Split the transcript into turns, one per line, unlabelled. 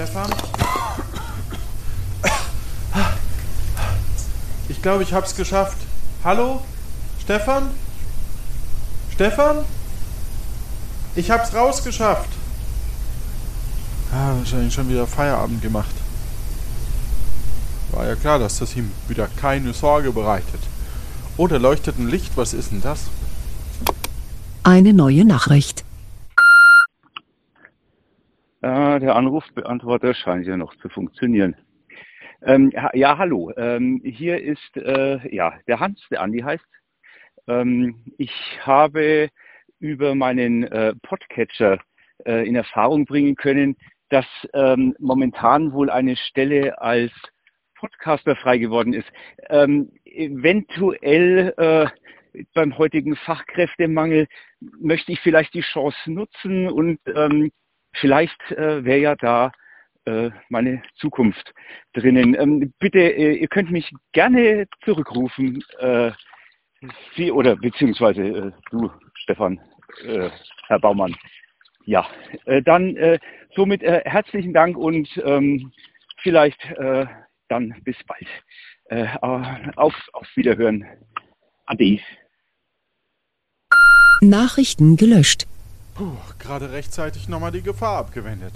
Stefan? Ich glaube, ich hab's geschafft. Hallo? Stefan? Stefan? Ich hab's rausgeschafft. Ah, wahrscheinlich schon wieder Feierabend gemacht. War ja klar, dass das ihm wieder keine Sorge bereitet. Oh, da leuchtet ein Licht. Was ist denn das?
Eine neue Nachricht.
Ah, der Anrufbeantworter scheint ja noch zu funktionieren. Ähm, ja, hallo. Ähm, hier ist äh, ja der Hans, der Andi heißt. Ähm, ich habe über meinen äh, Podcatcher äh, in Erfahrung bringen können, dass ähm, momentan wohl eine Stelle als Podcaster frei geworden ist. Ähm, eventuell äh, beim heutigen Fachkräftemangel möchte ich vielleicht die Chance nutzen und ähm, vielleicht äh, wäre ja da äh, meine Zukunft drinnen. Ähm, bitte, äh, ihr könnt mich gerne zurückrufen, äh, Sie oder beziehungsweise äh, du, Stefan, äh, Herr Baumann. Ja, dann somit herzlichen Dank und ähm, vielleicht dann bis bald. Auf, auf Wiederhören. Ade.
Nachrichten gelöscht.
Puh, gerade rechtzeitig nochmal die Gefahr abgewendet.